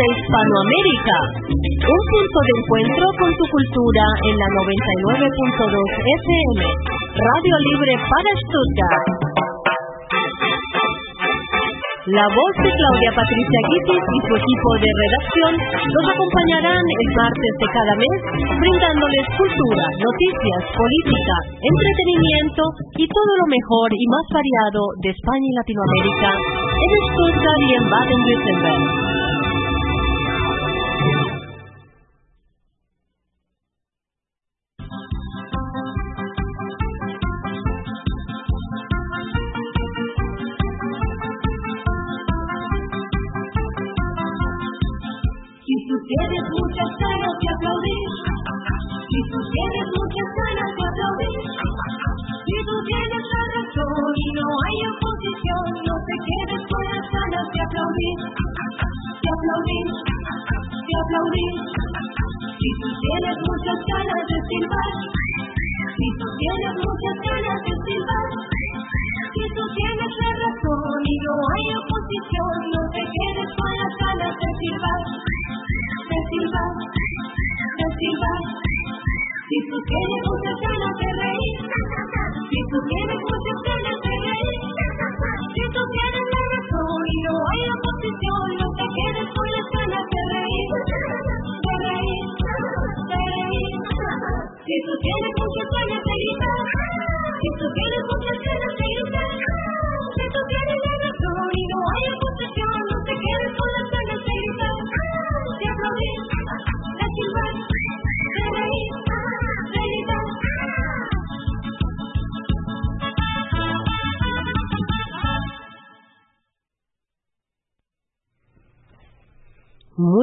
de Hispanoamérica, un punto de encuentro con tu cultura en la 99.2 FM, Radio Libre para Stuttgart. La voz de Claudia Patricia Guitis y su equipo de redacción los acompañarán el martes de cada mes, brindándoles cultura, noticias, política, entretenimiento y todo lo mejor y más variado de España y Latinoamérica en Stuttgart y en Baden-Württemberg.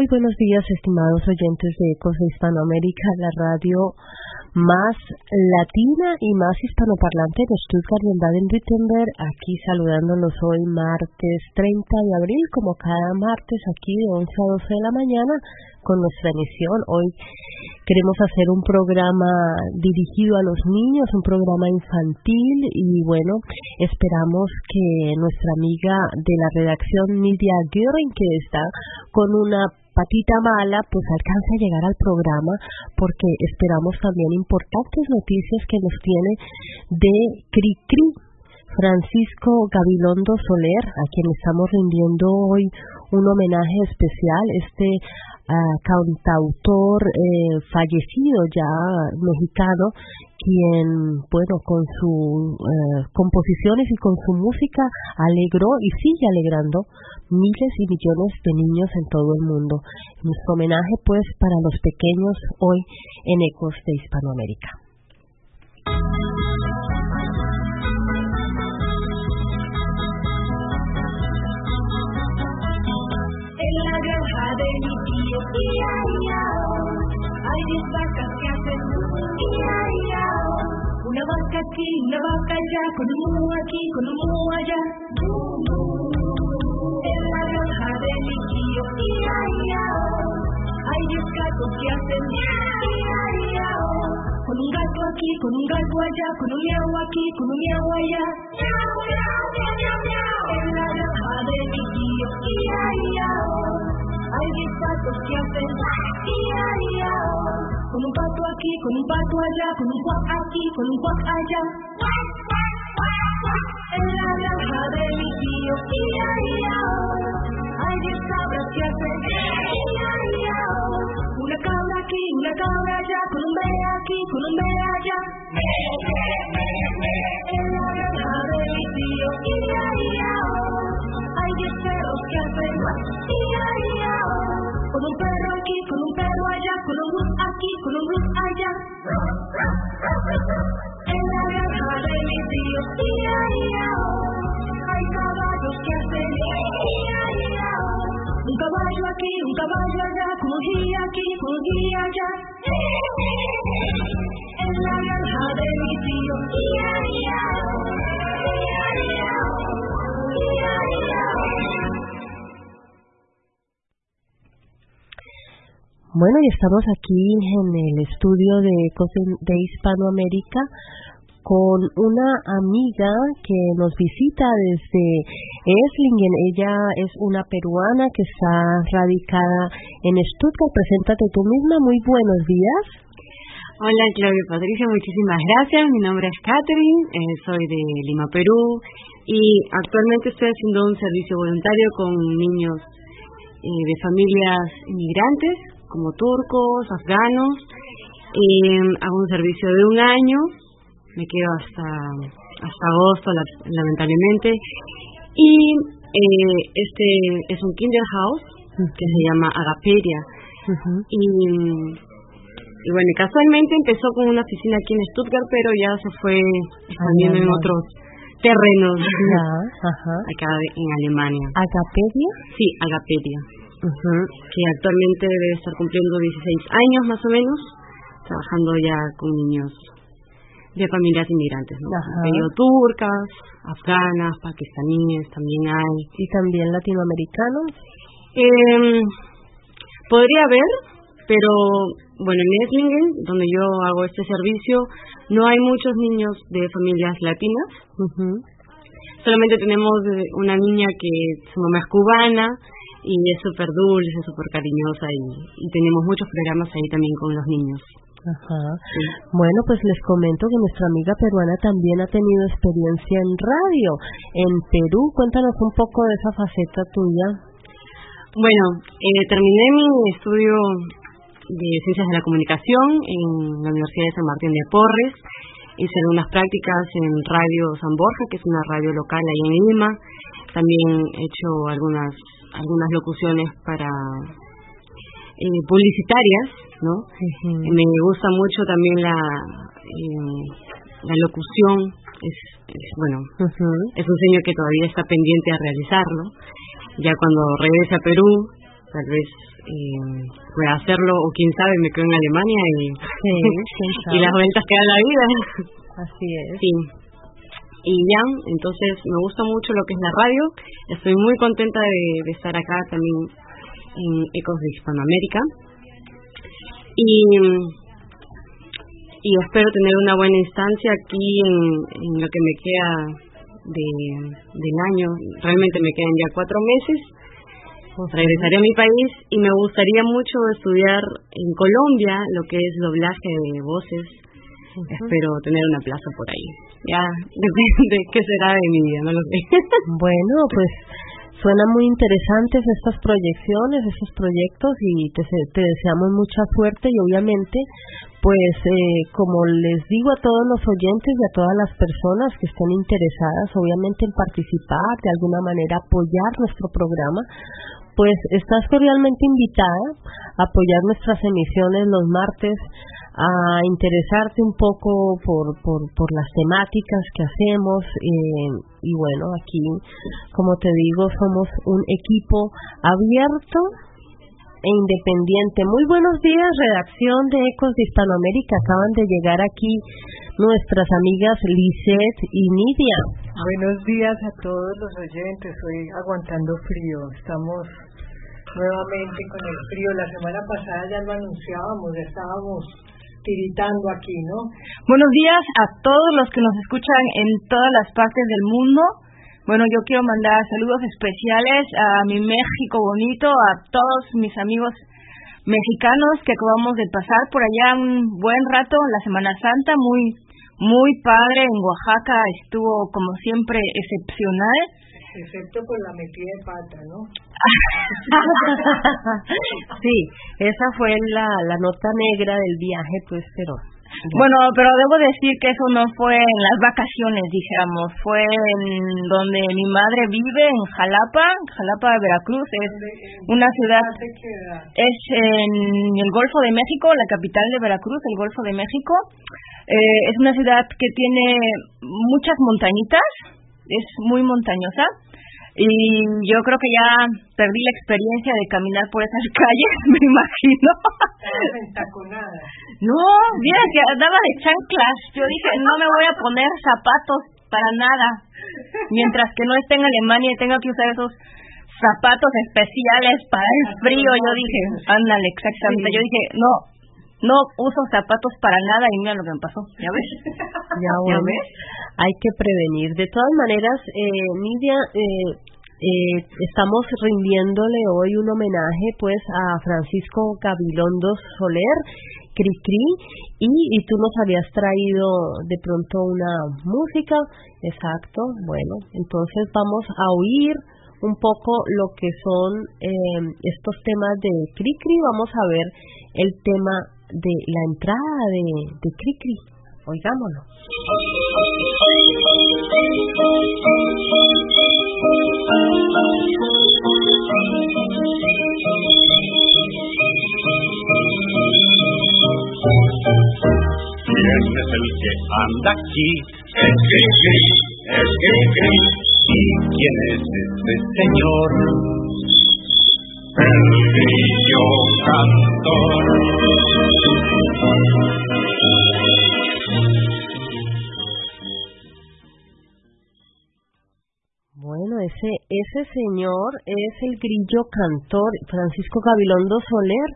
Buenos días, estimados oyentes de Ecos de Hispanoamérica, la radio más latina y más hispanoparlante de Stuttgart en Baden-Württemberg. Aquí saludándolos hoy martes 30 de abril, como cada martes aquí de 11 a 12 de la mañana con nuestra emisión. Hoy queremos hacer un programa dirigido a los niños, un programa infantil y bueno, esperamos que nuestra amiga de la redacción Nidia Göring, que está con una patita mala, pues alcance a llegar al programa porque esperamos también importantes noticias que nos tiene de Cricri. Francisco Gabilondo Soler, a quien estamos rindiendo hoy un homenaje especial, este ah, cantautor eh, fallecido ya mexicano, quien, bueno, con sus eh, composiciones y con su música alegró y sigue alegrando miles y millones de niños en todo el mundo. Nuestro homenaje, pues, para los pequeños hoy en Ecos de Hispanoamérica. En la granja de hay diez vacas que hacen. Una vaca aquí, una vaca allá, con un mu aquí, con un mu allá. En la granja de mi tío, hay diez gatos que hacen. Con un gato aquí, con un gato allá, con un miau aquí, con un miau allá. En la granja de mi tío, patos que. Con un pato con allá, con un cuac aquí, con un cuac allá. En la granja de mi tío. Hay diez cabras que hacen ia, ia. Una cabra aquí, una cabra allá, con un be aquí, con un be allá. En la granja de mi tío, ia, ia. Hay diez perros que hacen perro aquí, con un perro allá, con un bus aquí, con un bus allá. En la granja de mis tíos, ia, ia, oh, hay caballos que hacen ia, ia, oh. Un caballo aquí, un caballo allá, con un guía aquí, con un guía allá. En la granja de mis tíos, ia, ia, oh, ia, ia, oh, ia, ia, oh. Bueno, y estamos aquí en el estudio de, de Hispanoamérica con una amiga que nos visita desde Eslingen. Ella es una peruana que está radicada en Stuttgart. Preséntate tú misma. Muy buenos días. Hola Claudia Patricia, muchísimas gracias. Mi nombre es Catherine, eh, soy de Lima, Perú y actualmente estoy haciendo un servicio voluntario con niños eh, de familias inmigrantes como turcos, afganos. Eh, hago un servicio de un año me quedo hasta hasta agosto lamentablemente. Y eh, este es un Kinderhaus que se llama Agaperia. Y, y, bueno casualmente empezó con una oficina aquí en Stuttgart pero ya se fue expandiendo en otros terrenos. Acá en Alemania. Agaperia sí Agaperia que actualmente debe estar cumpliendo 16 años más o menos trabajando ya con niños de familias inmigrantes, ¿no? turcas, afganas, pakistaníes, también hay. ¿Y también latinoamericanos? Eh, podría haber, pero bueno, en Esslingen, donde yo hago este servicio, no hay muchos niños de familias latinas. Solamente tenemos eh, una niña que su mamá es cubana y es súper dulce, súper cariñosa y, y tenemos muchos programas ahí también con los niños. Ajá. Bueno, pues les comento que nuestra amiga peruana también ha tenido experiencia en radio. En Perú, cuéntanos un poco de esa faceta tuya. Bueno, eh, terminé mi estudio de Ciencias de la Comunicación en la Universidad de San Martín de Porres. Hice algunas prácticas en Radio San Borja, que es una radio local ahí en Lima. También he hecho algunas algunas locuciones para eh, publicitarias, ¿no? Me gusta mucho también la eh, la locución, es, bueno, es un sueño que todavía está pendiente a realizarlo. Ya cuando regrese a Perú, tal vez eh, pueda hacerlo, o quién sabe, me quedo en Alemania y, y las vueltas que da la vida. Así es. Sí. Y ya, entonces me gusta mucho lo que es la radio. Estoy muy contenta de estar acá también en Ecos de Hispanoamérica. Y, y espero tener una buena instancia aquí en, en lo que me queda de, del año. Realmente me quedan ya cuatro meses. Regresaré a mi país y me gustaría mucho estudiar en Colombia lo que es doblaje de voces. Espero tener una plaza por ahí. Ya depende qué será de mi vida, no lo sé. Bueno, pues Suenan muy interesantes estas proyecciones, estos proyectos y te, te deseamos mucha suerte y obviamente, pues eh, como les digo a todos los oyentes y a todas las personas que estén interesadas, obviamente en participar, de alguna manera apoyar nuestro programa, pues estás cordialmente invitada a apoyar nuestras emisiones los martes a interesarte un poco por, por, las temáticas que hacemos eh, y bueno, aquí, como te digo, somos un equipo abierto e independiente. Muy buenos días, redacción de Ecos de Hispanoamérica. Acaban de llegar aquí nuestras amigas Lisette y Nidia. Buenos días a todos los oyentes. Estoy aguantando frío. Estamos nuevamente con el frío. La semana pasada ya lo anunciábamos, ya estábamos tiritando aquí, ¿no? Buenos días a todos los que nos escuchan en todas las partes del mundo. Bueno, yo quiero mandar saludos especiales a mi México bonito, a todos mis amigos mexicanos que acabamos de pasar por allá un buen rato la Semana Santa, muy muy padre en Oaxaca, estuvo como siempre excepcional excepto por la metida de pata, ¿no? sí, esa fue la, la nota negra del viaje, pues, pero... Bueno, pero debo decir que eso no fue en las vacaciones, dijéramos, fue en donde mi madre vive, en Jalapa, Jalapa, de Veracruz, es una ciudad, es en el Golfo de México, la capital de Veracruz, el Golfo de México. Eh, es una ciudad que tiene muchas montañitas, es muy montañosa y yo creo que ya perdí la experiencia de caminar por esas calles, me imagino. No, mira que andaba de chanclas. Yo dije, no me voy a poner zapatos para nada. Mientras que no esté en Alemania y tenga que usar esos zapatos especiales para el frío. Yo dije, ándale, exactamente. Yo dije, no, no uso zapatos para nada y mira lo que me pasó. ¿Ya ves? Ya, ves? Hay que prevenir. De todas maneras, eh, Nidia, eh, eh, estamos rindiéndole hoy un homenaje pues a Francisco Gabilondo Soler, Cri y, y tú nos habías traído de pronto una música, exacto, bueno, entonces vamos a oír un poco lo que son eh, estos temas de Cricri, vamos a ver el tema de la entrada de, de Cricri, oigámoslo. ¿Quién es el que anda aquí? Es Cricri, es Cricri. ¿Y quién es este señor? El grillo cantor. Bueno, ese, ese señor es el grillo cantor Francisco Gabilondo Soler.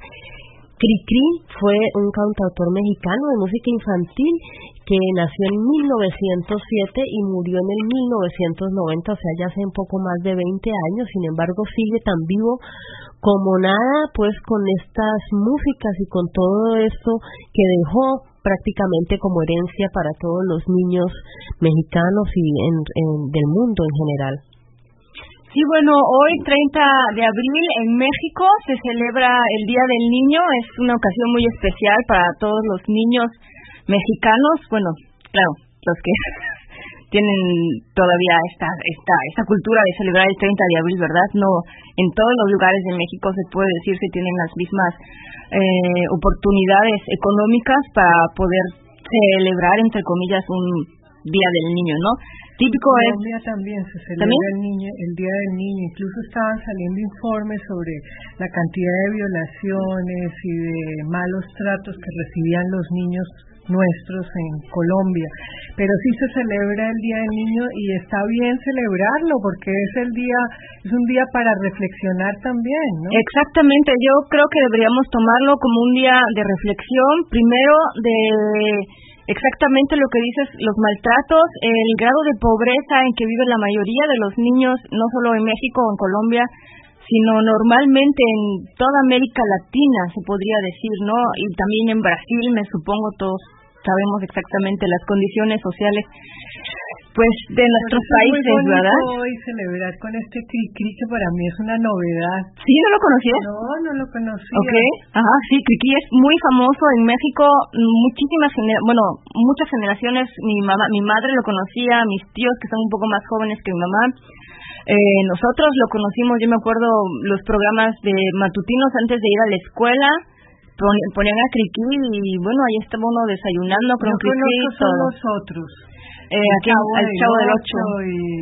Cricri fue un cantautor mexicano de música infantil que nació en 1907 y murió en el 1990, o sea, ya hace un poco más de 20 años, sin embargo sigue tan vivo como nada, pues con estas músicas y con todo esto que dejó prácticamente como herencia para todos los niños mexicanos y del mundo en general. Sí, bueno, hoy 30 de abril en México se celebra el Día del Niño. Es una ocasión muy especial para todos los niños mexicanos. Bueno, claro, los que tienen todavía esta, esta, esta cultura de celebrar el 30 de abril, ¿verdad? No, en todos los lugares de México se puede decir que tienen las mismas eh, oportunidades económicas para poder celebrar, entre comillas, un Día del Niño, ¿no? típico es también se celebra el niño el día del niño incluso estaban saliendo informes sobre la cantidad de violaciones y de malos tratos que recibían los niños nuestros en Colombia. Pero sí se celebra el Día del Niño y está bien celebrarlo porque es el día, es un día para reflexionar también. Exactamente, yo creo que deberíamos tomarlo como un día de reflexión, primero de exactamente lo que dices, los maltratos, el grado de pobreza en que vive la mayoría de los niños, no solo en México o en Colombia, sino normalmente en toda América Latina, se podría decir, ¿no? Y también en Brasil, me supongo, todos sabemos exactamente las condiciones sociales pues de nuestros países, ¿verdad? Hoy celebrar con este Cricri que para mí es una novedad. ¿Sí? ¿No lo conocías? No, no lo conocía. Ok, ajá, sí, Cricri es muy famoso en México, muchísimas, bueno, muchas generaciones, mi mamá, mi madre lo conocía, mis tíos que son un poco más jóvenes que mi mamá, eh, nosotros lo conocimos, yo me acuerdo los programas de matutinos antes de ir a la escuela, ponían a Cricri y bueno, ahí estaba uno desayunando con Cricri y todo. nosotros. Eh, aquí chavo al Chavo del Ocho.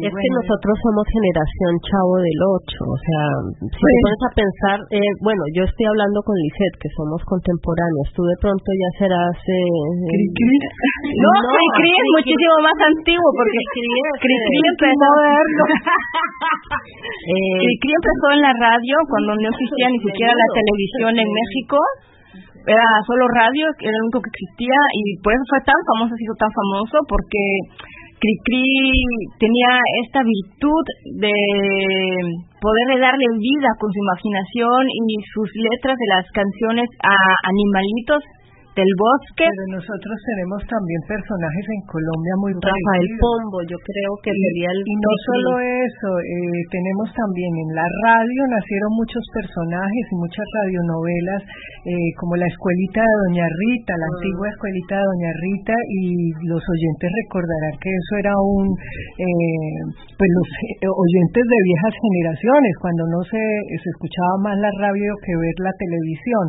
es que nosotros somos generación Chavo del Ocho, o sea, si te pones a pensar, eh, bueno, yo estoy hablando con Lisette, que somos contemporáneos, tú de pronto ya serás... Eh, ¿Cri No, no es muchísimo más antiguo, porque Cri empezó a verlo. eh, Cri empezó en la radio cuando no existía ni siquiera la televisión en México era solo radio, era lo único que existía y por eso fue tan famoso, ha sido tan famoso porque Cricri tenía esta virtud de poderle darle vida con su imaginación y sus letras de las canciones a animalitos del bosque. Pero nosotros tenemos también personajes en Colombia muy Rafael Pombo, yo creo que sería el... Y no solo eso, eh, tenemos también en la radio, nacieron muchos personajes y muchas radionovelas, eh, como la escuelita de Doña Rita, la ah. antigua escuelita de Doña Rita, y los oyentes recordarán que eso era un... Eh, pues los oyentes de viejas generaciones, cuando no se, se escuchaba más la radio que ver la televisión.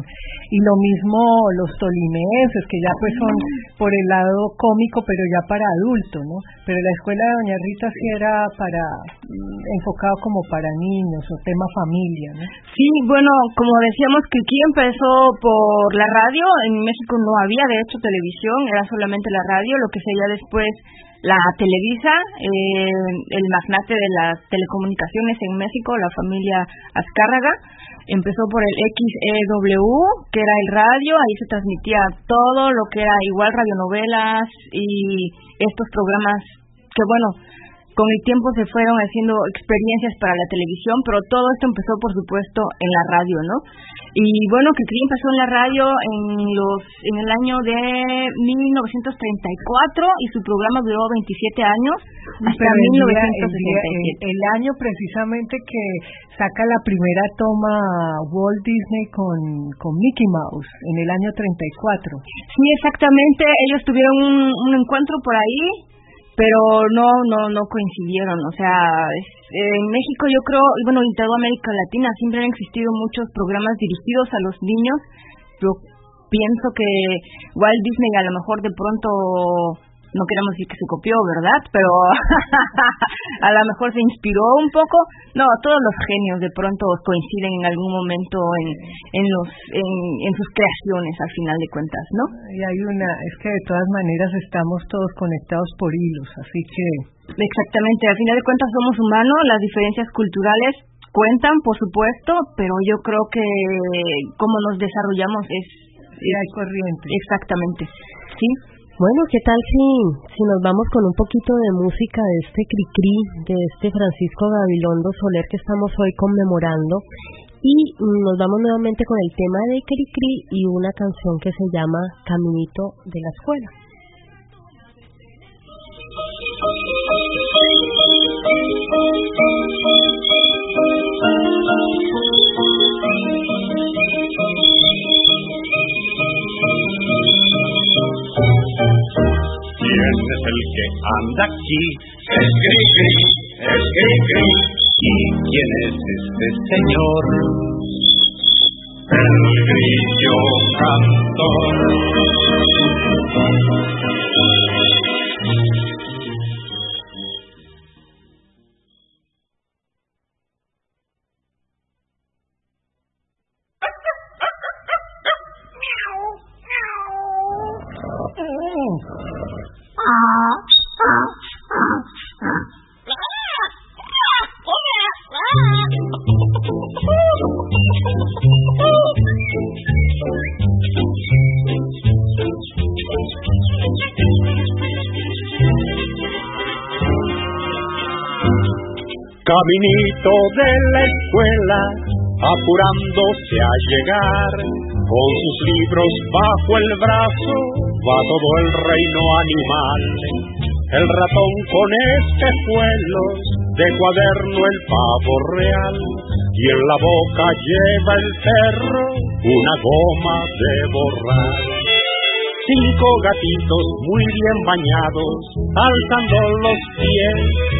Y lo mismo los tolineses que ya pues son por el lado cómico, pero ya para adultos, ¿no? Pero la escuela de Doña Rita sí era para mm, enfocado como para niños o tema familia, ¿no? Sí, bueno, como decíamos que aquí empezó por la radio, en México no había de hecho televisión, era solamente la radio, lo que sería después la Televisa, eh, el magnate de las telecomunicaciones en México, la familia Azcárraga, empezó por el XEW, que era el radio, ahí se transmitía todo lo que era igual radionovelas y estos programas que bueno, con el tiempo se fueron haciendo experiencias para la televisión, pero todo esto empezó por supuesto en la radio, ¿no? Y bueno, que Cri empezó en la radio en los en el año de 1934 y su programa duró 27 años hasta 1967. El, año precisamente que saca la primera toma Walt Disney con, con Mickey Mouse en el año 34. Sí, exactamente. Ellos tuvieron un, un encuentro por ahí pero no no no coincidieron. O sea en México yo creo y bueno en toda América Latina siempre han existido muchos programas dirigidos a los niños. Yo pienso que Walt Disney a lo mejor de pronto no queremos decir que se copió, ¿verdad? Pero a lo mejor se inspiró un poco. No, todos los genios de pronto coinciden en algún momento en, en, los, en, sus creaciones, al final de cuentas, ¿no? Y hay una, es que de todas maneras estamos todos conectados por hilos, así que... Exactamente, al final de cuentas somos humanos, las diferencias culturales cuentan, por supuesto, pero yo creo que cómo nos desarrollamos es... Sí, hay corriente. Exactamente, ¿sí? Bueno, ¿qué tal si, si nos vamos con un poquito de música de este Cricri, de este Francisco Gabilondo Soler que estamos hoy conmemorando? Y nos vamos nuevamente con el tema de Cricri y una canción que se llama Caminito de la Escuela. ¿Quién es el que anda aquí? Es Gris, es Gris, ¿Y quién es este señor? El grillo cantor. De la escuela, apurándose a llegar, con sus libros bajo el brazo, va todo el reino animal. El ratón con espejuelos, de cuaderno el pavo real, y en la boca lleva el perro una goma de borrar. Cinco gatitos muy bien bañados, alzando los pies,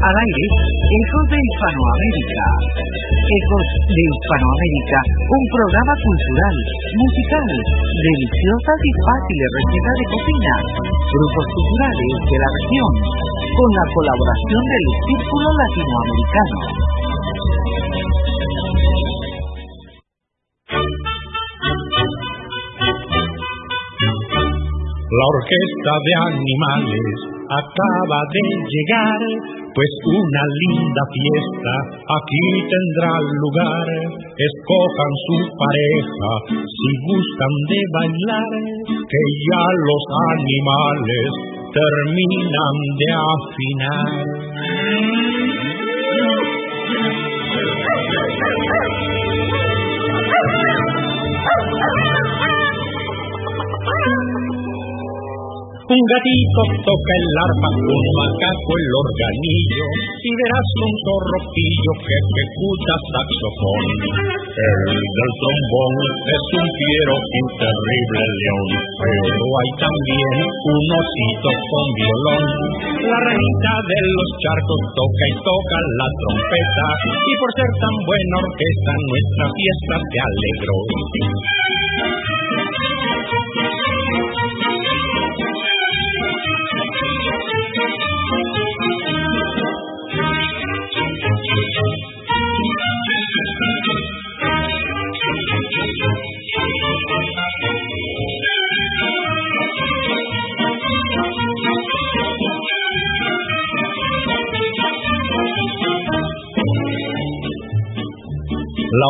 Al aire, Hijos de Hispanoamérica. Ecos de Hispanoamérica, un programa cultural, musical, deliciosas y fáciles recetas de cocina, grupos culturales de la región, con la colaboración del Círculo Latinoamericano. La orquesta de animales acaba de llegar, pues una linda fiesta aquí tendrá lugar. Escojan su pareja si gustan de bailar, que ya los animales terminan de afinar. Un gatito toca el arpa, un macaco el organillo, y verás un zorropillo que ejecuta saxofón. El del trombón es un fiero y terrible león, pero hay también un osito con violón. La ranita de los charcos toca y toca la trompeta, y por ser tan buena orquesta nuestra fiesta se alegró.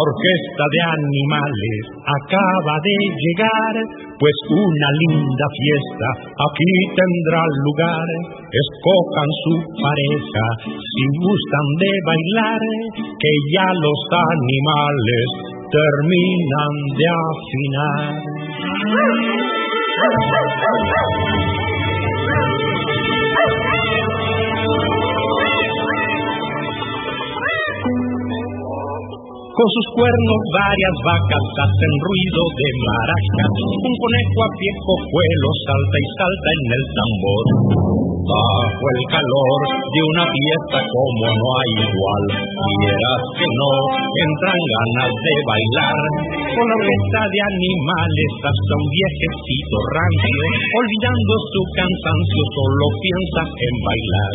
Orquesta de animales acaba de llegar, pues una linda fiesta aquí tendrá lugar. Escojan su pareja si gustan de bailar, que ya los animales terminan de afinar. Con sus cuernos varias vacas hacen ruido de maracas. Un conejo a pie cojuelo salta y salta en el tambor. Bajo el calor de una fiesta como no hay igual, quieras que no, entran ganas de bailar. Con la orquesta de animales hasta un viejecito rancio, olvidando su cansancio, solo piensa en bailar.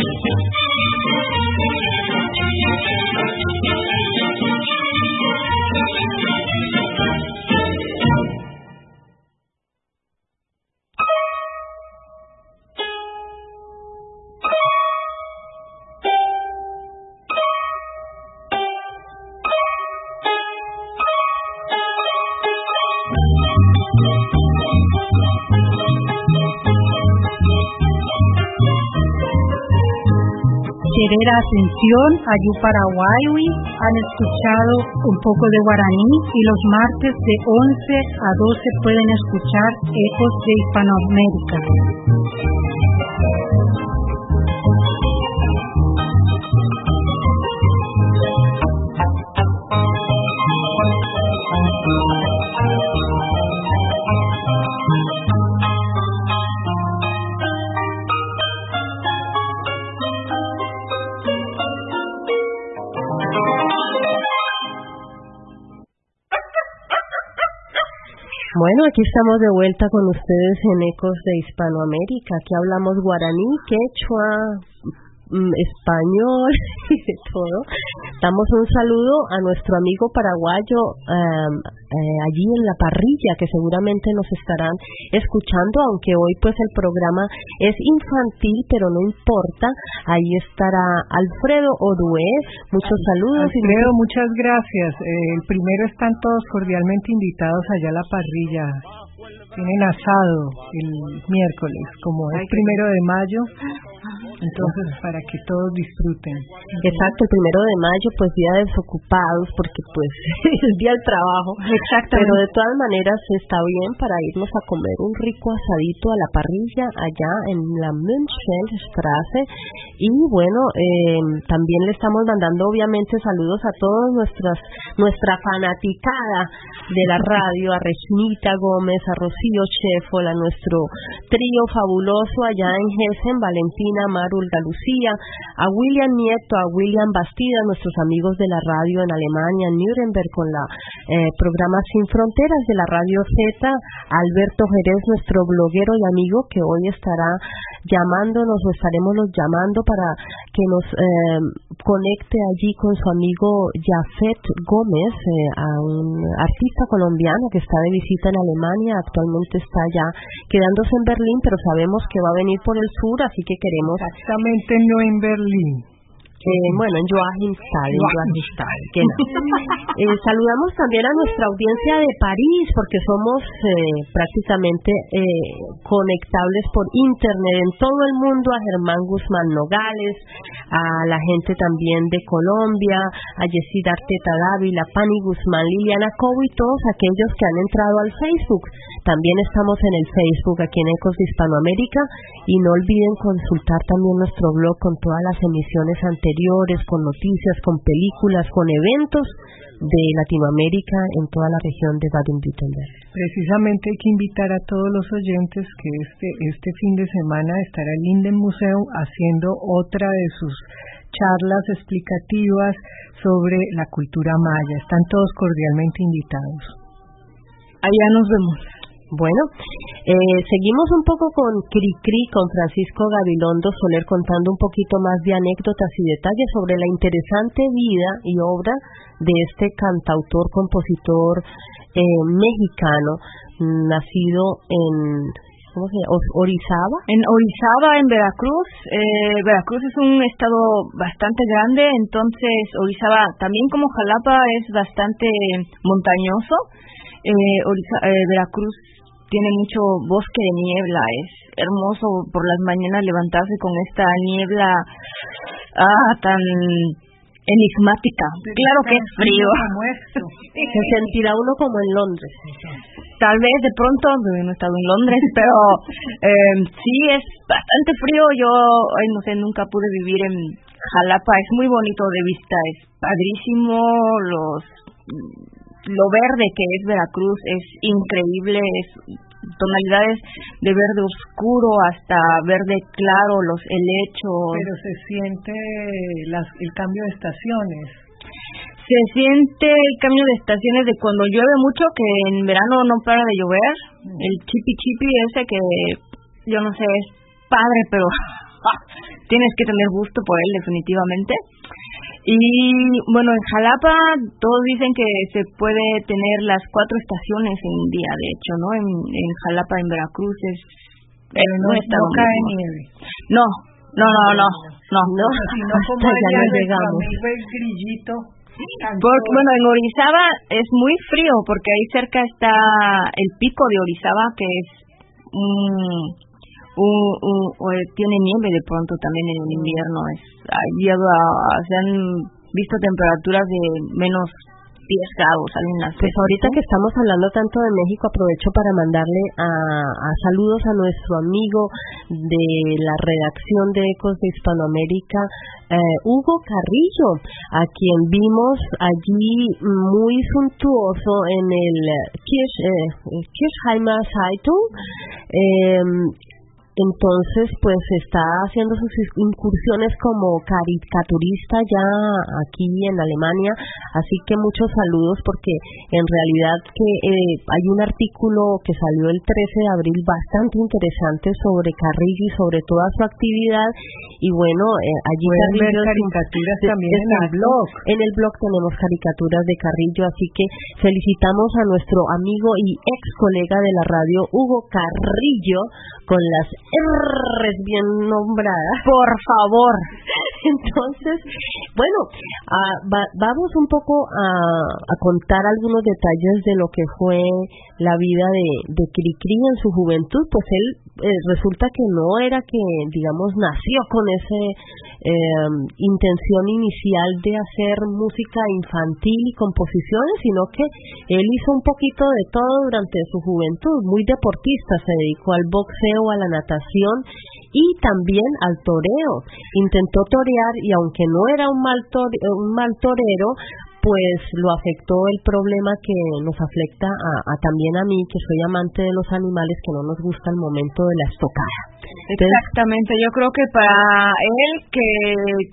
Querer Ascensión, Ayú Paraguay, han escuchado un poco de guaraní y los martes de 11 a 12 pueden escuchar Ecos de Hispanoamérica. Bueno, aquí estamos de vuelta con ustedes en Ecos de Hispanoamérica. Aquí hablamos guaraní, quechua, español y de todo. Damos un saludo a nuestro amigo paraguayo eh, allí en la parrilla que seguramente nos estarán escuchando, aunque hoy pues el programa es infantil, pero no importa. Ahí estará Alfredo Odué. Muchos saludos. Alfredo, muchas gracias. Eh, el primero están todos cordialmente invitados allá a la parrilla tienen asado el miércoles, como es primero de mayo, entonces para que todos disfruten. Exacto, el primero de mayo, pues día de desocupados, porque pues es el día del trabajo. Exacto. Pero de todas maneras está bien para irnos a comer un rico asadito a la parrilla allá en la Straße. Y bueno, eh, también le estamos mandando obviamente saludos a todos nuestras nuestra fanaticada de la radio, a Resnita Gómez, a Rocío Chefola, nuestro trío fabuloso allá en Hessen, Valentina, Mar Ulga Lucía, a William Nieto, a William Bastida, nuestros amigos de la radio en Alemania, en Nuremberg, con la eh, programa Sin Fronteras de la Radio Z, Alberto Jerez, nuestro bloguero y amigo, que hoy estará llamándonos o estaremos llamando para que nos eh, conecte allí con su amigo Jafet Gómez, eh, a un artista colombiano que está de visita en Alemania, actualmente está ya quedándose en Berlín, pero sabemos que va a venir por el sur, así que queremos... Exactamente no en Berlín. Eh, bueno, en Joachimsthal, en que no. Eh, saludamos también a nuestra audiencia de París, porque somos eh, prácticamente conectables por internet en todo el mundo, a Germán Guzmán Nogales, a la gente también de Colombia, a Yesid Arteta Dávila, Pani Guzmán, Liliana Cobo y todos aquellos que han entrado al Facebook. También estamos en el Facebook aquí en Ecos de Hispanoamérica y no olviden consultar también nuestro blog con todas las emisiones anteriores con noticias, con películas, con eventos de Latinoamérica en toda la región de Baden-Württemberg. Precisamente hay que invitar a todos los oyentes que este, este fin de semana estará el Linden Museo haciendo otra de sus charlas explicativas sobre la cultura maya. Están todos cordialmente invitados. Allá nos vemos. Bueno, eh, seguimos un poco con Cricri, con Francisco Gabilondo Soler, contando un poquito más de anécdotas y detalles sobre la interesante vida y obra de este cantautor, compositor eh, mexicano, nacido en ¿cómo se? Orizaba. En Orizaba, en Veracruz. Eh, Veracruz es un estado bastante grande, entonces Orizaba, también como Jalapa, es bastante montañoso. Eh, eh, Veracruz tiene mucho bosque de niebla, es hermoso por las mañanas levantarse con esta niebla ah, tan enigmática. Claro que es frío. Se sentirá uno como en Londres. Tal vez de pronto, no he estado en Londres, pero eh, sí es bastante frío. Yo, no sé, nunca pude vivir en Jalapa. Es muy bonito de vista, es padrísimo. Los lo verde que es Veracruz es increíble, es tonalidades de verde oscuro hasta verde claro, los helechos. Pero se siente el cambio de estaciones. Se siente el cambio de estaciones de cuando llueve mucho, que en verano no para de llover, mm. el chipi chipi ese que yo no sé, es padre, pero tienes que tener gusto por él definitivamente. Y bueno, en Jalapa todos dicen que se puede tener las cuatro estaciones en un día, de hecho, ¿no? En, en Jalapa, en Veracruz, es, no, está no cae nieve. No, no, no, no, no. no. no como ya llegamos. el grillito. Porque, bueno, en Orizaba es muy frío porque ahí cerca está el pico de Orizaba que es un tiene nieve de pronto también en el invierno. Es, ha se han visto temperaturas de menos 10 grados. Pues ahorita que estamos hablando tanto de México, aprovecho para mandarle a, saludos a nuestro amigo de la redacción de Ecos de Hispanoamérica, eh, Hugo Carrillo, a quien vimos allí muy suntuoso en el Kirch, eh, Kirchheimer Zeitung. Eh, entonces, pues está haciendo sus incursiones como caricaturista ya aquí en Alemania, así que muchos saludos porque en realidad que eh, hay un artículo que salió el 13 de abril bastante interesante sobre Carrillo y sobre toda su actividad. Y bueno, eh, allí ver caricaturas también en el blog. En el blog tenemos caricaturas de Carrillo, así que felicitamos a nuestro amigo y ex colega de la radio Hugo Carrillo con las R's bien nombradas. Por favor. Entonces, bueno, ah, vamos un poco a, contar algunos detalles de lo que fue la vida de, de Cricri en su juventud. Pues él eh, resulta que no era que, digamos, nació con ese eh, intención inicial de hacer música infantil y composiciones, sino que él hizo un poquito de todo durante su juventud, muy deportista, se dedicó al boxeo, a la natación y también al toreo. Intentó torear y aunque no era un mal, un mal torero, pues lo afectó el problema que nos afecta a, también a mí, que soy amante de los animales, que no nos gusta el momento de la estocada. Exactamente, yo creo que para él, que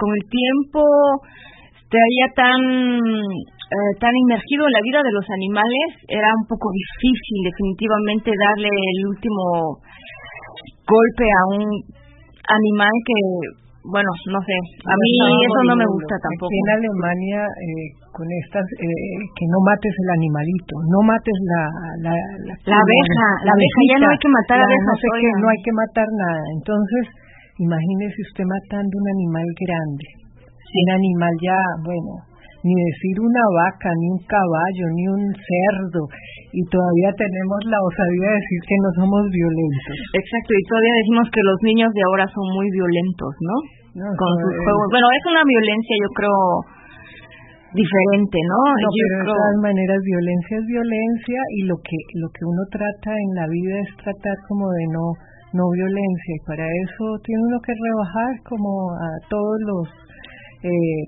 con el tiempo estaría tan eh, tan inmergido en la vida de los animales, era un poco difícil definitivamente darle el último golpe a un animal que bueno, no sé, a mí eso no me gusta tampoco. en Alemania, eh, con estas, eh, que no mates el animalito, no mates la... La, la, abeja, la, abeja, ya no hay que matar abejas. No, que, no hay que matar nada. Entonces, imagínese usted matando un animal grande. Un animal ya, bueno, ni decir una vaca, ni un caballo, ni un cerdo, y todavía tenemos la osadía de decir que no somos violentos. Exacto, y todavía decimos que los niños de ahora son muy violentos, ¿no? Con sus juegos. Bueno, es una violencia, yo creo, diferente, ¿no? No, pero de todas maneras violencia es violencia y lo que lo que uno trata en la vida es tratar como de no no violencia y para eso tiene uno que rebajar como a todos los eh,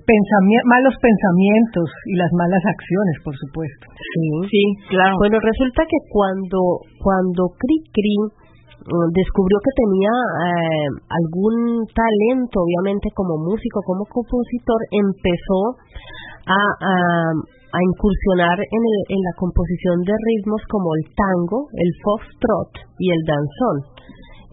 malos pensamientos y las malas acciones, por supuesto. Sí, sí, claro. Bueno, resulta que cuando cuando Cri Cri mm, descubrió que tenía eh, algún talento, obviamente como músico, como compositor, empezó a, a, incursionar en, en la composición de ritmos como el tango, el foxtrot y el danzón.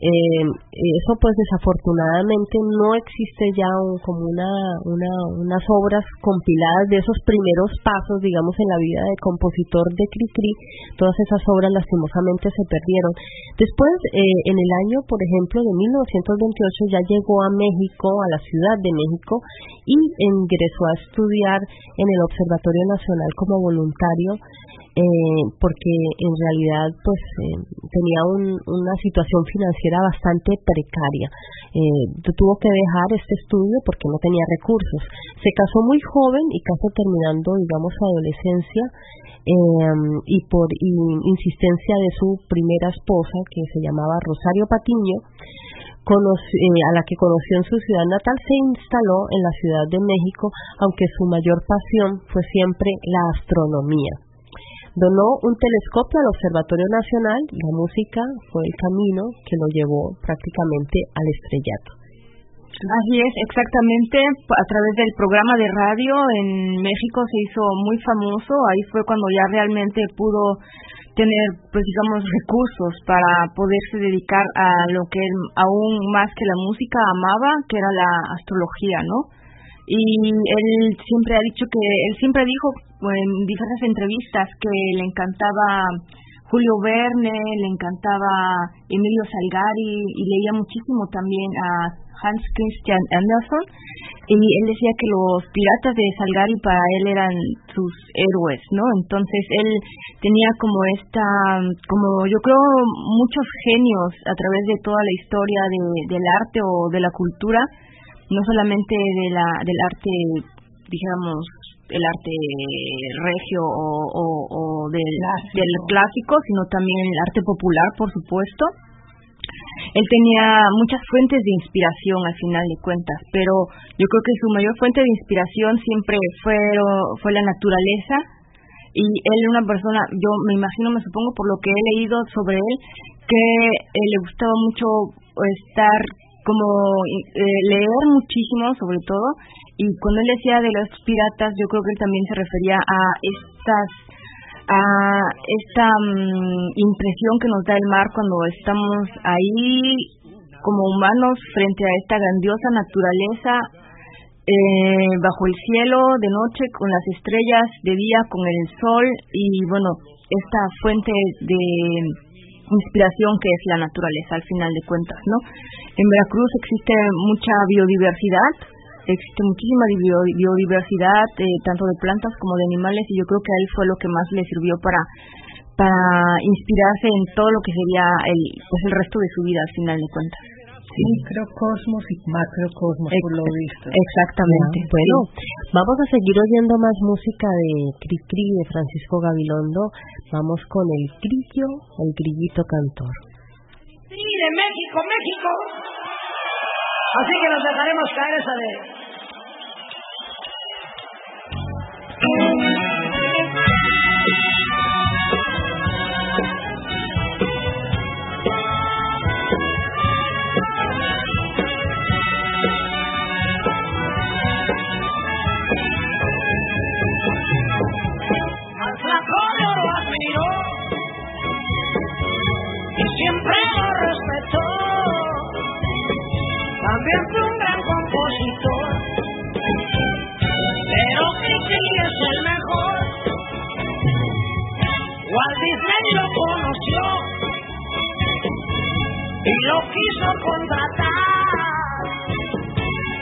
Eh, eso pues desafortunadamente no existe ya como una, una, unas obras compiladas de esos primeros pasos, digamos, en la vida de compositor de Cricri, todas esas obras lastimosamente se perdieron. Después, eh, en el año, por ejemplo, de 1928 ya llegó a México, a la Ciudad de México, y ingresó a estudiar en el Observatorio Nacional como voluntario eh, porque en realidad pues eh, tenía una situación financiera bastante precaria. Eh, tuvo que dejar este estudio porque no tenía recursos. Se casó muy joven y casi terminando, digamos, su adolescencia y por insistencia de su primera esposa, que se llamaba Rosario Patiño, a la que conoció en su ciudad natal, se instaló en la Ciudad de México, aunque su mayor pasión fue siempre la astronomía. Donó un telescopio al Observatorio Nacional y la música fue el camino que lo llevó prácticamente al estrellato. Así es, exactamente. A través del programa de radio en México se hizo muy famoso. Ahí fue cuando ya realmente pudo tener, pues digamos, recursos para poderse dedicar a lo que él, aún más que la música amaba, que era la astrología, ¿no? Y él siempre ha dicho que, él siempre dijo en diversas entrevistas que le encantaba Julio Verne, le encantaba Emilio Salgari y leía muchísimo también a Hans Christian Andersen y él decía que los piratas de Salgari para él eran sus héroes, ¿no? Entonces él tenía como esta, como yo creo muchos genios a través de toda la historia de, del arte o de la cultura, no solamente de la, del arte, digamos, el arte regio o, del, clásico. del clásico, sino también el arte popular, por supuesto. Él tenía muchas fuentes de inspiración al final de cuentas, pero yo creo que su mayor fuente de inspiración siempre fue, fue la naturaleza y él era una persona, yo me imagino, me supongo por lo que he leído sobre él, que eh, le gustaba mucho estar como eh, leer muchísimo sobre todo y cuando él decía de los piratas yo creo que él también se refería a estas a esta mm, impresión que nos da el mar cuando estamos ahí como humanos frente a esta grandiosa naturaleza eh, bajo el cielo de noche con las estrellas de día con el sol y bueno esta fuente de inspiración que es la naturaleza al final de cuentas, ¿no? En Veracruz existe mucha biodiversidad, existe muchísima biodiversidad, eh, tanto de plantas como de animales, y yo creo que a él fue lo que más le sirvió para para inspirarse en todo lo que sería el pues el resto de su vida al final de cuentas. Microcosmos y macrocosmos, por lo visto. Exactamente. bueno, vamos a seguir oyendo más música de Cri Cri de Francisco Gabilondo. Vamos con el grillo, el grillito cantor. Sí, de México, México. Así que nos dejaremos caer esa de... lo quiso contratar.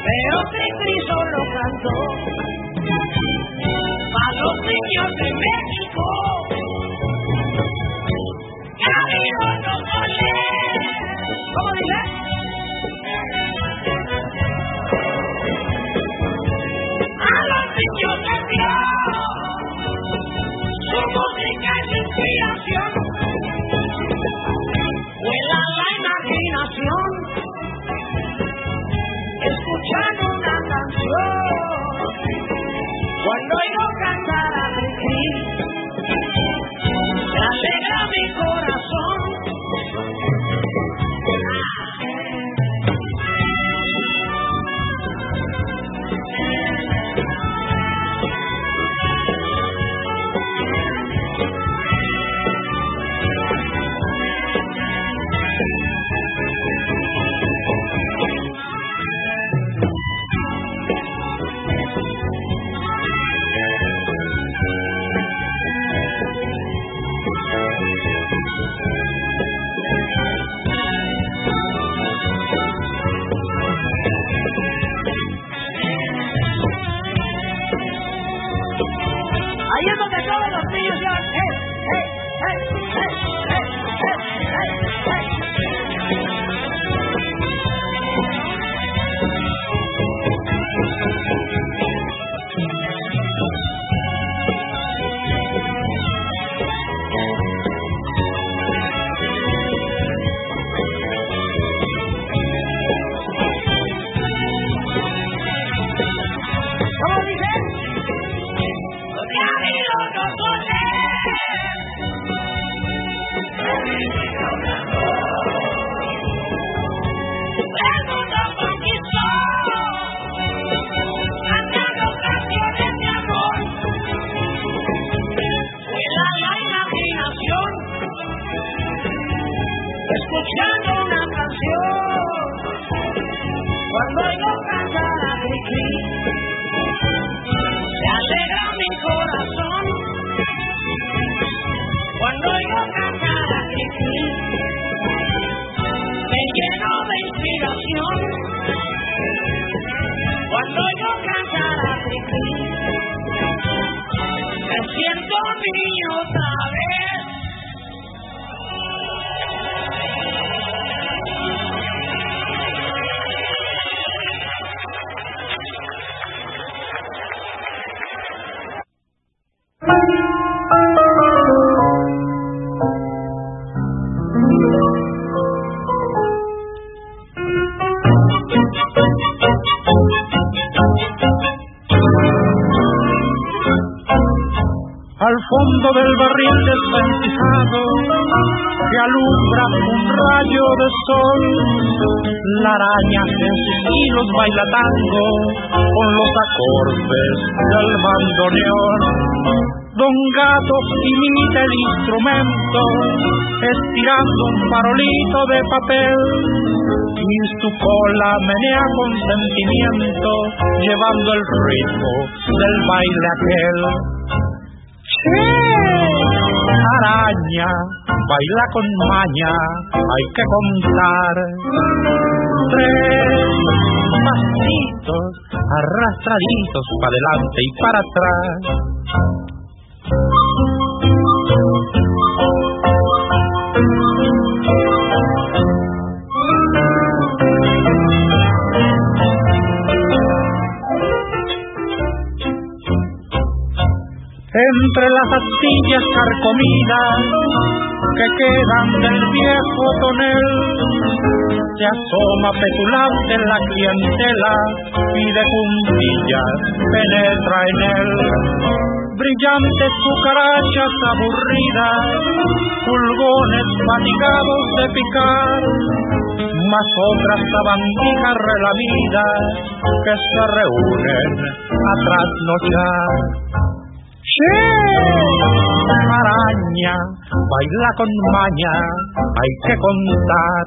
Pero Cricri solo cantó para los niños de México. Camilo no ¿Cómo dice? होता del barril desvencijado que alumbra un rayo de sol, la araña en sus hilos baila tango con los acordes del bandoneón. Don Gato imita el instrumento, estirando un farolito de papel, y su cola menea con sentimiento, llevando el ritmo del baile aquel. ¡Sí! Araña, baila con maña, hay que contar. Tres pasitos arrastraditos para adelante y para atrás. Entre las astillas carcomidas que quedan del viejo tonel, se asoma petulante la clientela y de puntillas penetra en él. Brillantes cucarachas aburridas, pulgones fatigados de picar, más otras sabandijas relamidas que se reúnen a trasnochar. Araña, baila con maña, hay que contar.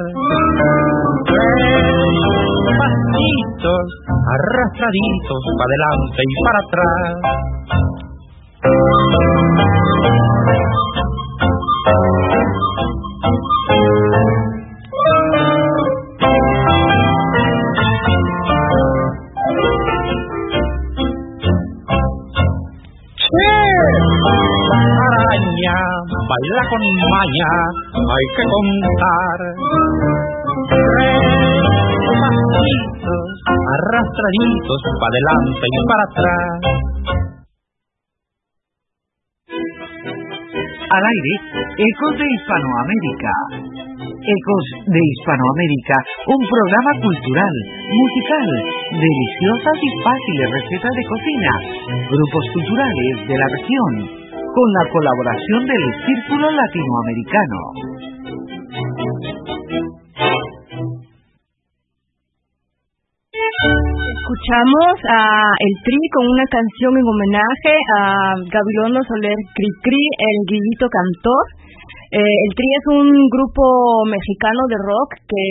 Tres pasitos arrastraditos para adelante y para atrás. Baila con maña, hay que contar. Pasitos arrastraditos para adelante y para atrás. Al aire, Ecos de Hispanoamérica. Ecos de Hispanoamérica, un programa cultural, musical, deliciosas y fáciles recetas de cocina, grupos culturales de la región, con la colaboración del Círculo Latinoamericano. Escuchamos a El Tri con una canción en homenaje a Gabilondo Soler Cri Cri, el grillito cantor. Eh, el Tri es un grupo mexicano de rock que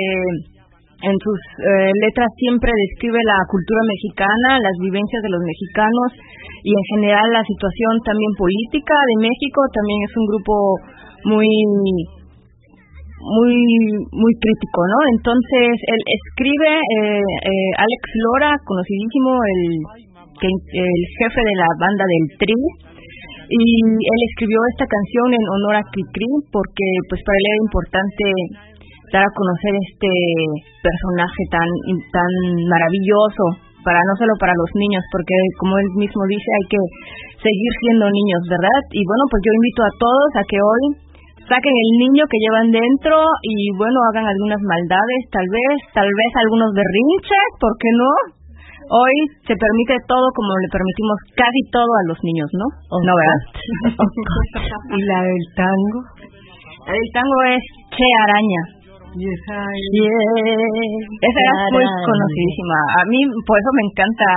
en sus eh, letras siempre describe la cultura mexicana, las vivencias de los mexicanos y en general la situación también política de México. También es un grupo muy muy muy crítico, ¿no? Entonces él escribe eh, eh, Alex Lora, conocidísimo el el jefe de la banda del Tri y él escribió esta canción en honor a Cricri porque pues para él era importante dar a conocer este personaje tan tan maravilloso para no solo para los niños porque como él mismo dice hay que seguir siendo niños, ¿verdad? Y bueno, pues yo invito a todos a que hoy saquen el niño que llevan dentro y bueno, hagan algunas maldades, tal vez, tal vez algunos berrinches, ¿por qué no? Hoy se permite todo como le permitimos casi todo a los niños, ¿no? no, ¿verdad? ¿Y la del tango? La del tango es Che Araña. Y esa es... Esa era muy conocidísima. A mí por eso me encanta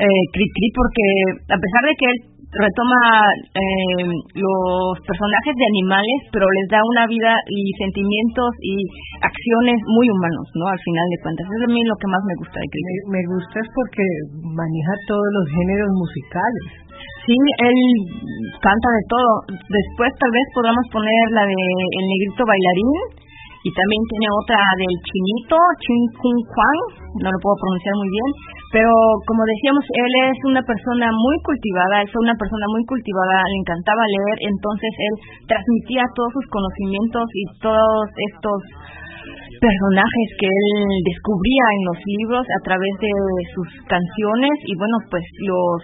eh, Cri Cri porque a pesar de que él retoma eh, los personajes de animales, pero les da una vida y sentimientos y acciones muy humanos, ¿no? Al final de cuentas, eso es a mí lo que más me gusta de Cri. Me, me gusta es porque maneja todos los géneros musicales. Sí, él canta de todo. Después tal vez podamos poner la de El Negrito Bailarín y también tiene otra del Chinito, Chin Kun Juan, no lo puedo pronunciar muy bien, pero como decíamos, él es una persona muy cultivada, fue una persona muy cultivada, le encantaba leer, entonces él transmitía todos sus conocimientos y todos estos personajes que él descubría en los libros a través de sus canciones y bueno, pues los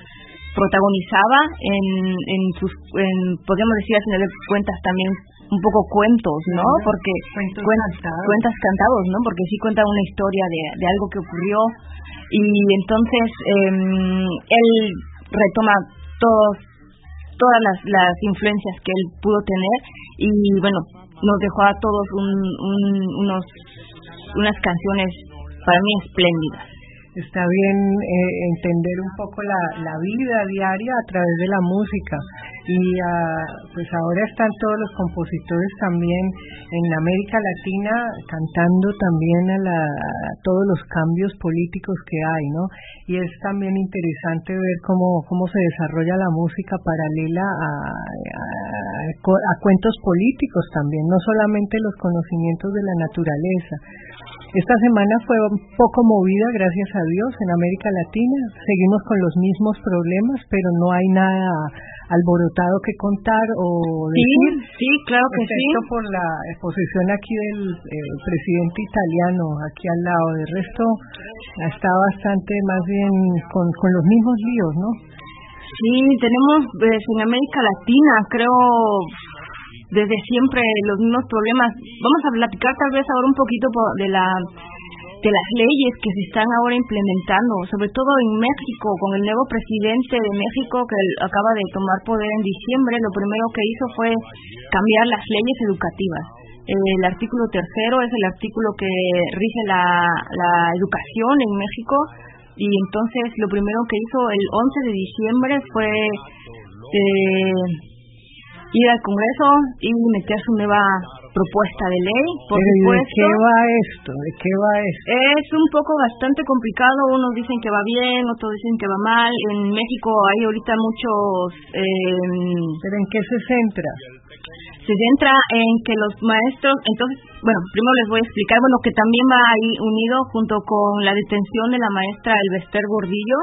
protagonizaba en, en sus, en, podríamos decir, a final de cuentas también un poco cuentos, ¿no? Porque Cuentos cuen- cantados. cuentas cantados, ¿no? Porque sí cuenta una historia de, de algo que ocurrió y entonces em, él retoma todos todas las, las influencias que él pudo tener y bueno nos dejó a todos un, un, unos unas canciones para mí espléndidas Está bien eh, entender un poco la, la vida diaria a través de la música. Y ah, pues ahora están todos los compositores también en América Latina cantando también a, la, todos los cambios políticos que hay, ¿no? Y es también interesante ver cómo, cómo se desarrolla la música paralela a- a- a cuentos políticos también, no solamente los conocimientos de la naturaleza. Esta semana fue un poco movida, gracias a Dios, en América Latina. Seguimos con los mismos problemas, pero no hay nada alborotado que contar o sí decir. sí claro que sí excepto por la exposición aquí del eh, presidente italiano, aquí al lado. De resto, está bastante más bien con, con los mismos líos, ¿no? Sí, tenemos pues, en América Latina, creo, desde siempre los mismos problemas. Vamos a platicar tal vez ahora un poquito po- de la de las leyes que se están ahora implementando, sobre todo en México, con el nuevo presidente de México que acaba de tomar poder en diciembre, lo primero que hizo fue cambiar las leyes educativas. El artículo tercero es el artículo que rige la, educación en México y entonces lo primero que hizo el 11 de diciembre fue eh, ir al Congreso y meter su nueva propuesta de ley, por Pero ¿y supuesto. ¿De qué va esto? ¿De qué va esto? Es un poco bastante complicado, unos dicen que va bien, otros dicen que va mal. En México hay ahorita muchos... Eh, ¿Pero en qué se centra? se centra en que los maestros, entonces, bueno, primero les voy a explicar, bueno, que también va ahí unido junto con la detención de la maestra Elvester Gordillo.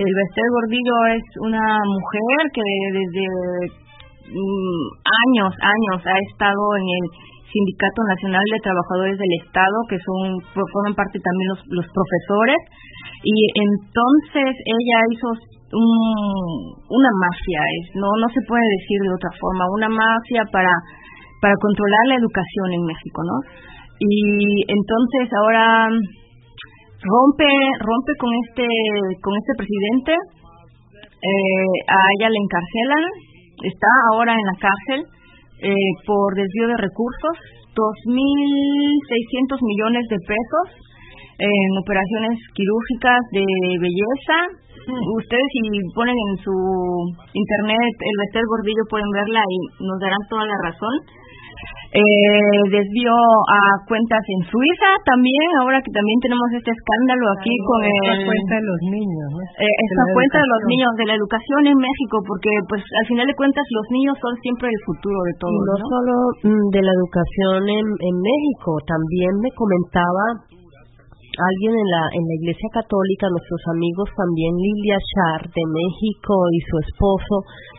Elvester Gordillo es una mujer que desde años, años ha estado en el Sindicato Nacional de Trabajadores del Estado, que son forman parte también los, los profesores, y entonces ella hizo un, una mafia, es, no no se puede decir de otra forma, una mafia para para controlar la educación en México, ¿no? Y entonces ahora rompe rompe con este con este presidente, eh, a ella le encarcelan, está ahora en la cárcel eh, por desvío de recursos, 2.600 millones de pesos en operaciones quirúrgicas de belleza. Ustedes si ponen en su internet el Bester Gordillo pueden verla y nos darán toda la razón. Eh, desvío a cuentas en Suiza también, ahora que también tenemos este escándalo aquí con Esta el... cuenta de los niños, ¿no? Eh, De esta cuenta de los niños, de la educación en México, porque pues al final de cuentas los niños son siempre el futuro de todo, no, ¿no? solo mm, de la educación en, en México, también me comentaba alguien en la en la Iglesia Católica, nuestros amigos también Lilia Char de México y su esposo,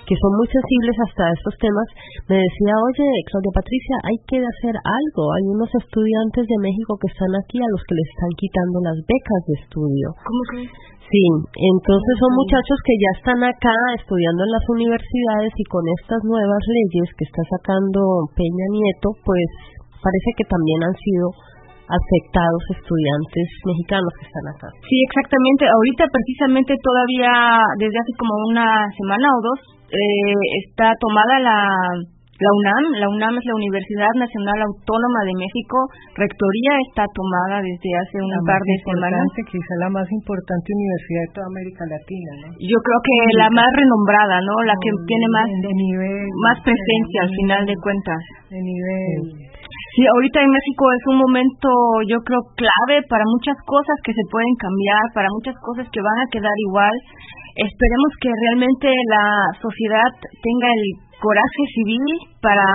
que son muy sensibles hasta estos temas, me decía, oye, Claudia Patricia, hay que hacer algo. Hay unos estudiantes de México que están aquí a los que les están quitando las becas de estudio. ¿Cómo que? Sí, entonces son muchachos que ya están acá estudiando en las universidades y con estas nuevas leyes que está sacando Peña Nieto, pues parece que también han sido afectados estudiantes mexicanos que están acá. Sí, exactamente. Ahorita precisamente todavía desde hace como una semana o dos eh, está tomada la la UNAM. La UNAM es la Universidad Nacional Autónoma de México. Rectoría está tomada desde hace un La par de semanas. quizá la más importante universidad de toda América Latina, ¿no? Yo creo que la más renombrada, ¿no? La que tiene más de nivel, más presencia al final de cuentas. de nivel. Sí, ahorita en México es un momento, yo creo, clave para muchas cosas que se pueden cambiar, para muchas cosas que van a quedar igual. Esperemos que realmente la sociedad tenga el coraje civil para,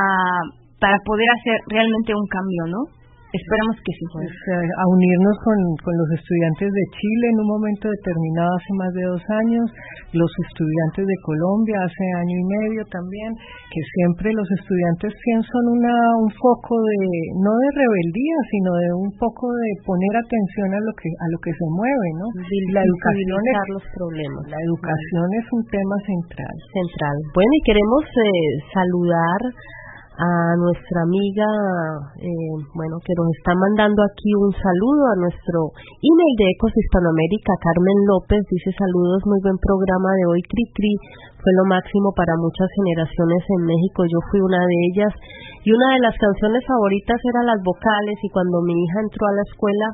para poder hacer realmente un cambio, ¿no? Esperemos que sí. Pues a unirnos con, con los estudiantes de Chile en un momento determinado hace más de dos años, los estudiantes de Colombia hace año y medio también, que siempre los estudiantes sí son una, un foco de, no de rebeldía, sino de un poco de poner atención a lo que, a lo que se mueve, ¿no? La educación es, los problemas. la educación es un tema central. Central. Bueno, y queremos eh, saludar a nuestra amiga, eh, bueno, que nos está mandando aquí un saludo a nuestro email de Ecos Hispanoamérica, Carmen López, dice saludos, muy buen programa de hoy, Cri Cri, fue lo máximo para muchas generaciones en México, yo fui una de ellas, y una de las canciones favoritas eran las vocales, y cuando mi hija entró a la escuela,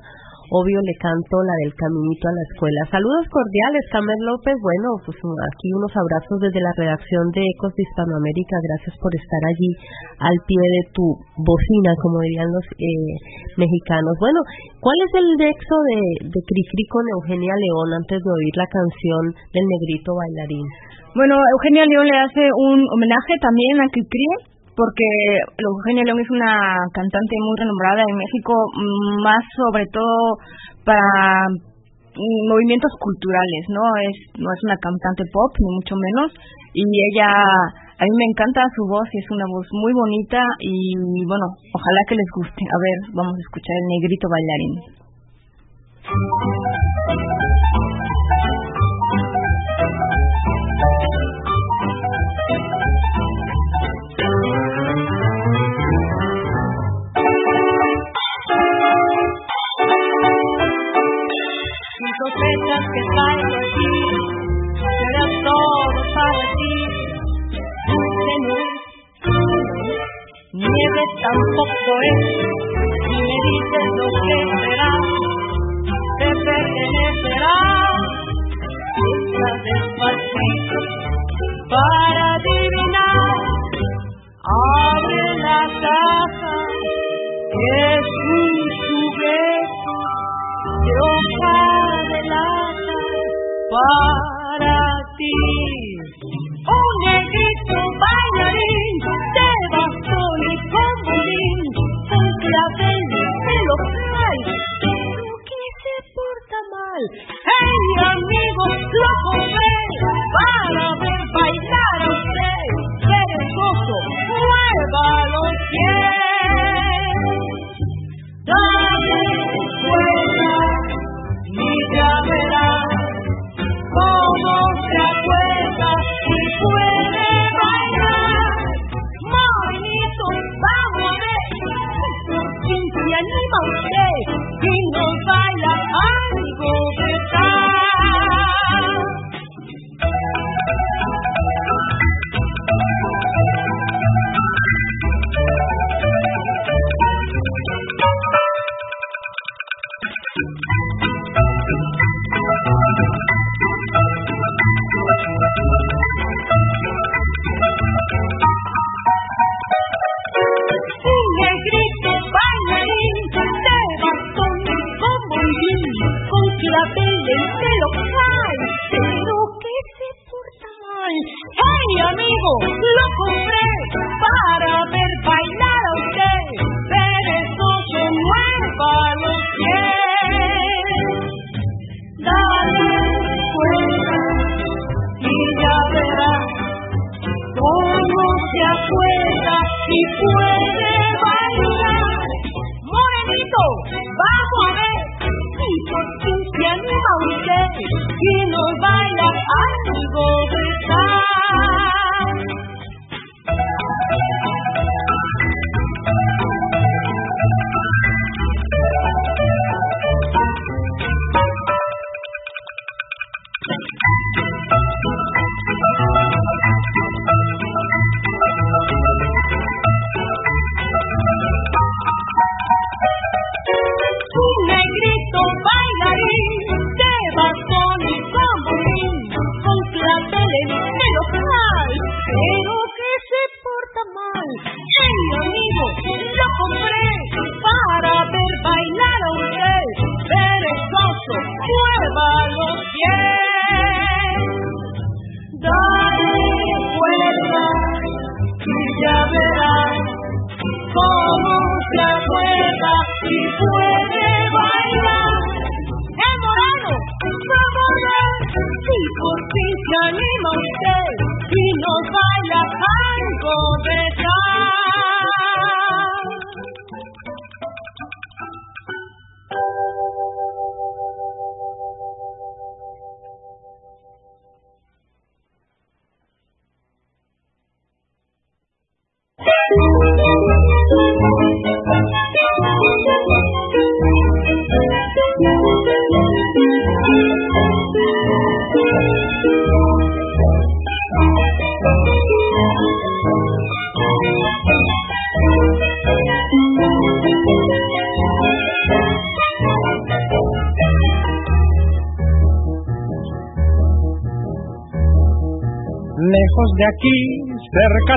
obvio le canto la del caminito a la escuela. Saludos cordiales, Carmen López. Bueno, pues aquí unos abrazos desde la redacción de Ecos de Hispanoamérica. Gracias por estar allí al pie de tu bocina, como dirían los eh, mexicanos. Bueno, ¿cuál es el nexo de, de Cricri con Eugenia León antes de oír la canción del negrito bailarín? Bueno, Eugenia León le hace un homenaje también a Cricri porque Eugenia León es una cantante muy renombrada en México, mm, más sobre todo para mm, movimientos culturales, ¿no? Es no es una cantante pop ni mucho menos y ella a mí me encanta su voz, es una voz muy bonita y bueno, ojalá que les guste. A ver, vamos a escuchar el negrito bailarín. que trae de ti, será todo para ti, Señor. Nieve tampoco es, si me dices lo que será, te pertenecerá, busca despacito para adivinar, abre la casa, es un juguete, para ti. Un negrito bailarín de bastón y con bolín, con clavel de los pero que se porta mal. Hey, amigo, lo compré para ver bailar a usted. Perezoso, mueva los pies. Usted y y nos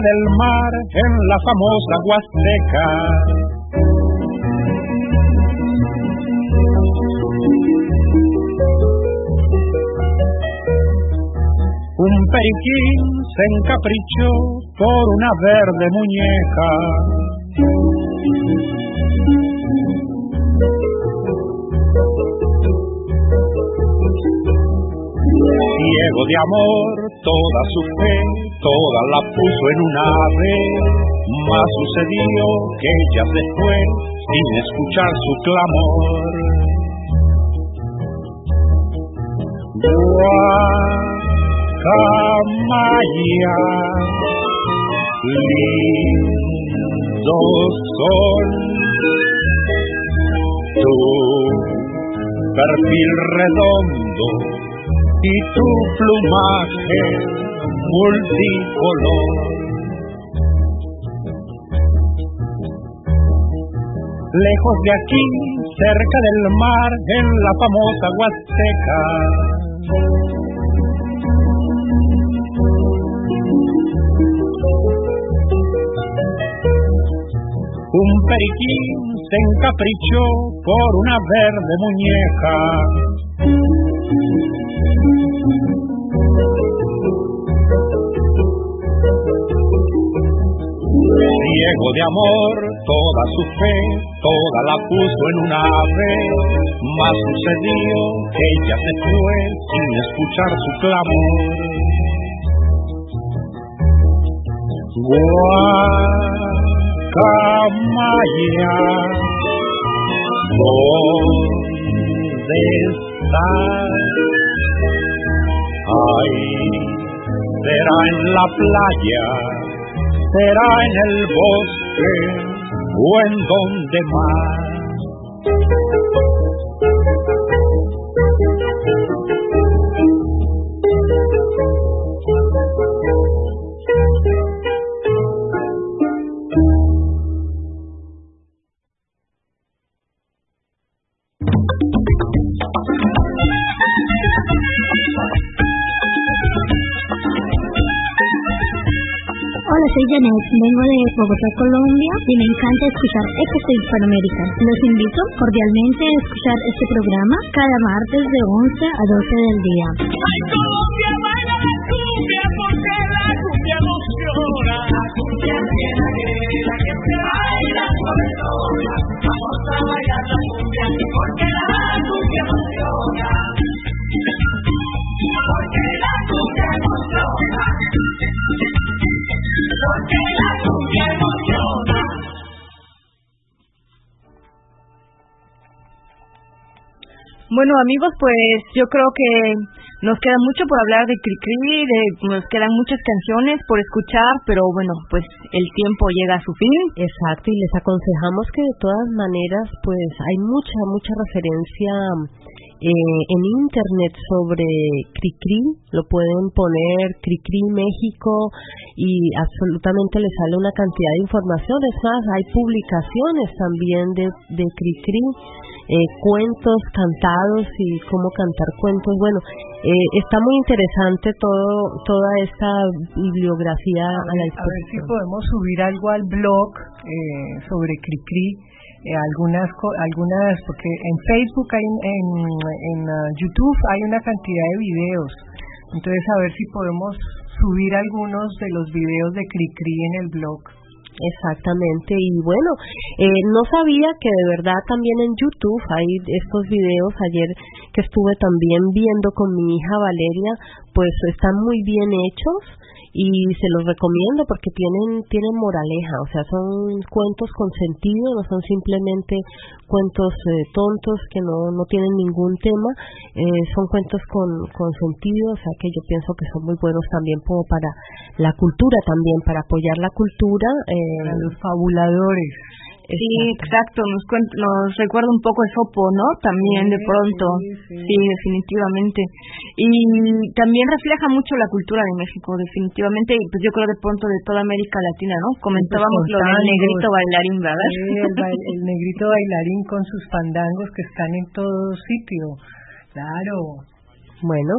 del mar, en la famosa Huasteca. Un periquín se encaprichó por una verde muñeca. Ciego de amor, toda su fe, toda la puso en un ave. Mas sucedió que ella se fue sin escuchar su clamor. Guacamaya, lindo sol, tu perfil redondo y tu plumaje multicolor. Lejos de aquí, cerca del mar, en la famosa Huasteca. Un periquín se encaprichó por una verde muñeca. De amor, toda su fe, toda la puso en un ave, mas sucedió que ella se fue sin escuchar su clamor. Guacamaya, ¿dónde estás? Ay, será en la playa, será en el bosque o en donde más. Bogotá, Colombia y me encanta escuchar Ecos de Hispanoamérica. Los invito cordialmente a escuchar este programa cada martes de 11 a 12 del día. Bueno amigos, pues yo creo que nos queda mucho por hablar de Cricri, de, nos quedan muchas canciones por escuchar, pero bueno, pues el tiempo llega a su fin. Exacto, y les aconsejamos que de todas maneras, pues hay mucha, mucha referencia eh, en internet sobre Cricri, lo pueden poner Cricri México y absolutamente les sale una cantidad de información. Es más, hay publicaciones también de, de Cricri, eh, cuentos cantados y cómo cantar cuentos. Bueno, eh, está muy interesante todo toda esta bibliografía a, la A ver si podemos subir algo al blog eh, sobre Cricri. Eh, algunas algunas porque en Facebook hay en, en, ah, YouTube hay una cantidad de videos entonces a ver si podemos subir algunos de los videos de Cricri en el blog Exactamente, y bueno, eh, no sabía que de verdad también en YouTube hay estos videos. Ayer que estuve también viendo con mi hija Valeria, pues están muy bien hechos y se los recomiendo porque tienen tienen moraleja, o sea, son cuentos con sentido, no son simplemente cuentos eh, tontos que no, no tienen ningún tema, eh, son cuentos con, con sentido, o sea que yo pienso que son muy buenos también como para la cultura también, para apoyar la cultura. Eh, los fabuladores. Sí, exacto, nos, cuen- nos recuerda un poco Sopo, ¿no? También de pronto, sí, definitivamente. Y también refleja mucho la cultura de México, definitivamente, y pues yo creo de pronto de toda América Latina, ¿no? Comentábamos lo del negrito bailarín, ¿verdad? Sí, el, el negrito bailarín con sus fandangos que están en todo sitio. Claro. Bueno,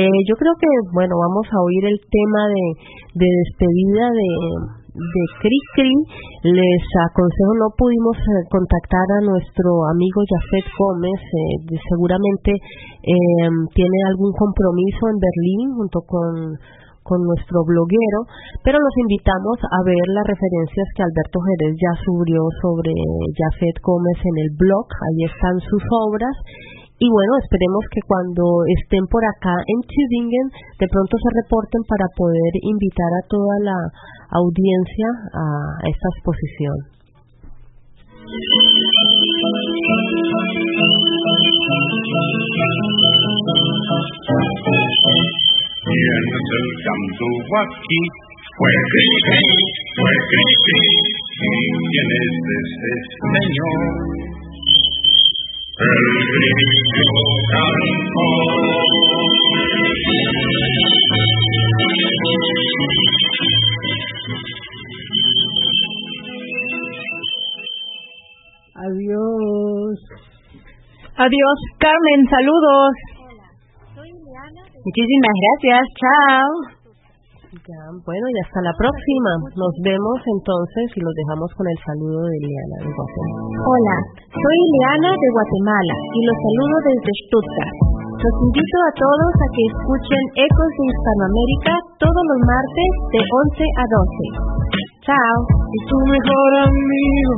eh, yo creo que, bueno, vamos a oír el tema de, de despedida de, de Cri Cri. Les aconsejo, no pudimos eh, contactar a nuestro amigo Jafet Gómez, eh, seguramente eh, tiene algún compromiso en Berlín junto con con nuestro bloguero, pero los invitamos a ver las referencias que Alberto Jerez ya subió sobre Jafet Gómez en el blog, ahí están sus obras y bueno, esperemos que cuando estén por acá en Tübingen de pronto se reporten para poder invitar a toda la audiencia a esta exposición. Adiós. Adiós, Carmen, saludos. Muchísimas gracias, chao. Ya, bueno, y hasta la próxima. Nos vemos entonces y los dejamos con el saludo de Liana de Guatemala. Hola, soy Ileana de Guatemala y los saludo desde Stuttgart. Los invito a todos a que escuchen Ecos de Hispanoamérica todos los martes de 11 a 12. Chao. y tu mejor amigo